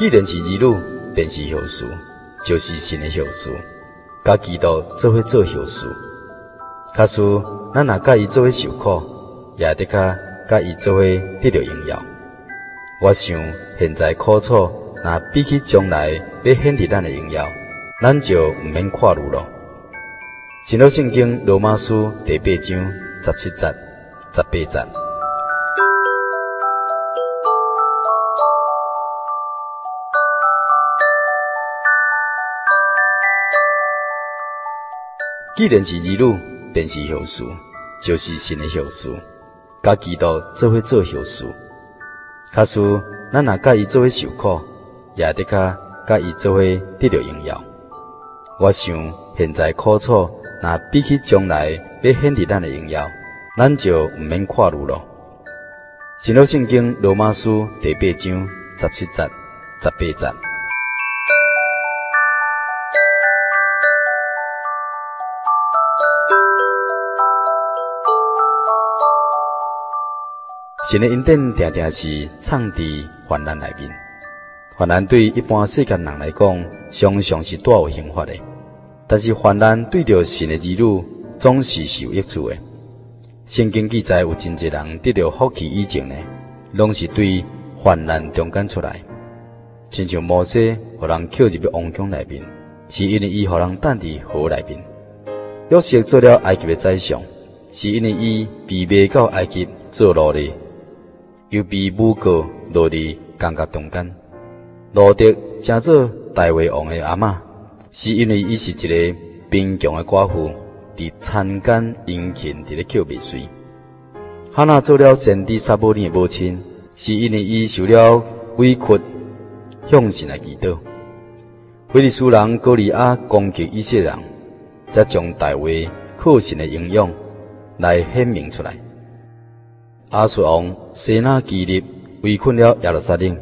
既然是儿女，便是后嗣，就是神的后嗣。甲基督做伙做后嗣，假使咱若甲伊做伙受苦，也得甲甲伊做伙得到荣耀。我想现在苦楚，若比起将来要显得咱的荣耀，咱就毋免看虑了。新约圣经罗马书第八章十七节、十八节。既然是儿女，便是后嗣，就是神的后嗣。甲基督做伙做后嗣，假使咱若甲伊做伙受苦，也得甲甲伊做伙得到荣耀。我想现在苦楚，若比起将来要显示咱的荣耀，咱就毋免看虑了。新约圣经罗马书第八章十七节、十八节。神的恩典定定是藏伫患难内面，患难对一般世间人来讲，常常是大有刑罚的。但是患难对着神的儿女，总是是有益处的。圣经记载有真侪人得到福气以前呢，拢是对患难中间出来。亲像摩西，互人扣入去王宫内面，是因为伊互人等伫河内面；约瑟做了埃及的宰相，是因为伊被卖到埃及做奴隶。又被诬告落伫监狱中间，罗得正做大卫王的阿嬷，是因为伊是一个贫穷的寡妇，伫田间殷勤伫咧捡麦穗。哈娜做了先知撒母耳的母亲，是因为伊受了委屈，向神来祈祷。非利斯人歌利亚攻击以色列人，才将大卫靠神的英勇来显明出来。阿述王西拿基立围困了耶路撒冷，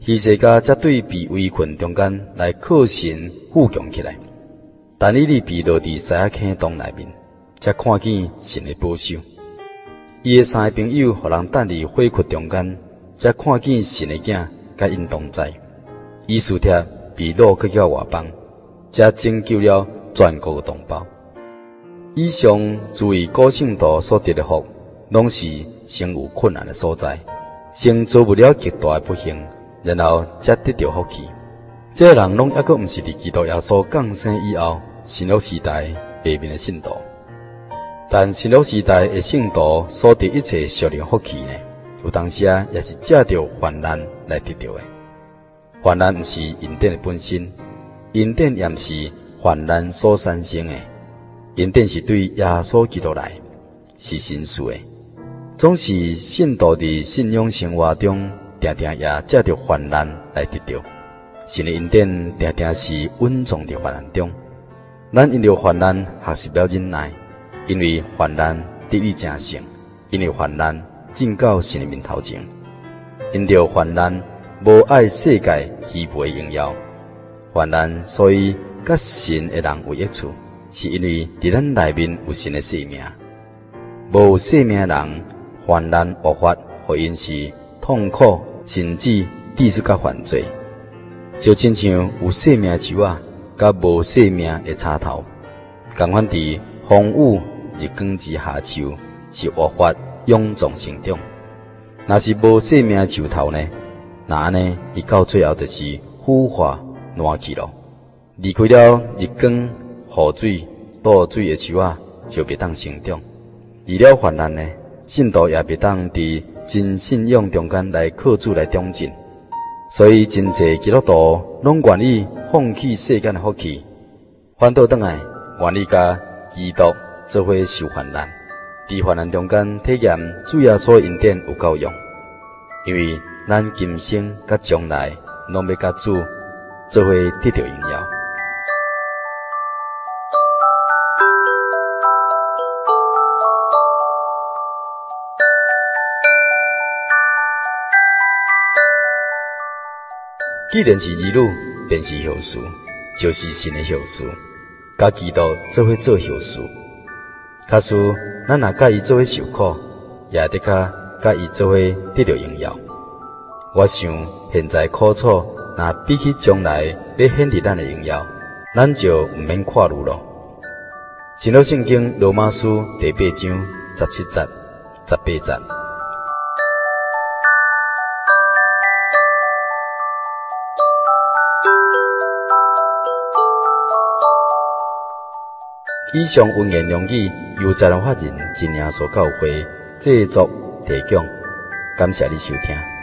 希西家则对被围困中间来靠神富强起来。但以理被落伫西坑洞内面，才看见神的保守。伊的三个朋友互人等伫火窟中间，才看见神的囝甲因同在。伊斯帖被掳去叫外邦，才拯救了全国的同胞。以上注意个性度所得的福，拢是。生有困难的所在，先做不了极大的不幸，然后才得到福气。这个人拢抑搁毋是伫基督耶稣降生以后，新约时代下面的信徒。但新约时代的信徒所得一切属灵福气呢，有当时啊，也是借着患难来得到的。患难毋是恩典的本身，恩典也毋是患难所产生的，恩典是对耶稣基督来，是神赐的。总是信徒伫信仰生活中，定定也借着患难来得到。神的恩典，定定是稳重伫患难中。咱因着患难学习了忍耐，因为患难得以成圣，因为患难进到神的面头前。因着患难无爱世界虚浮的荣耀，患难所以甲神的人有益处，是因为伫咱内面有神的性命，无性命的人。患难恶法，互因是痛苦，甚至致死甲犯罪，就亲像有生命树啊，甲无生命的插头，共款伫风雨日光之下，树是恶法臃肿成长。若是无生命的树头呢？那呢，伊到最后就是腐化烂去咯。离开了日光、雨水、倒水的树啊，就别当成长。除了患难呢？信徒也别当伫真信仰中间来靠主来长进，所以真济基督徒拢愿意放弃世间的福气，反倒转来愿意甲基督做伙受患难，伫患难中间体验主耶稣恩典有够用，因为咱今生甲将来拢要甲主做伙得到荣耀。既然是儿女，便是后嗣，就是神的后嗣，甲基督做伙做后嗣。假使咱若甲伊做伙受苦，也得甲甲伊做伙得到荣耀。我想现在苦楚，若比起将来要显得咱的荣耀，咱就毋免看虑了。新约圣经罗马书第八章十七节、十八节。以上文言良语由在人法人真耶所教会制作提供，感谢你收听。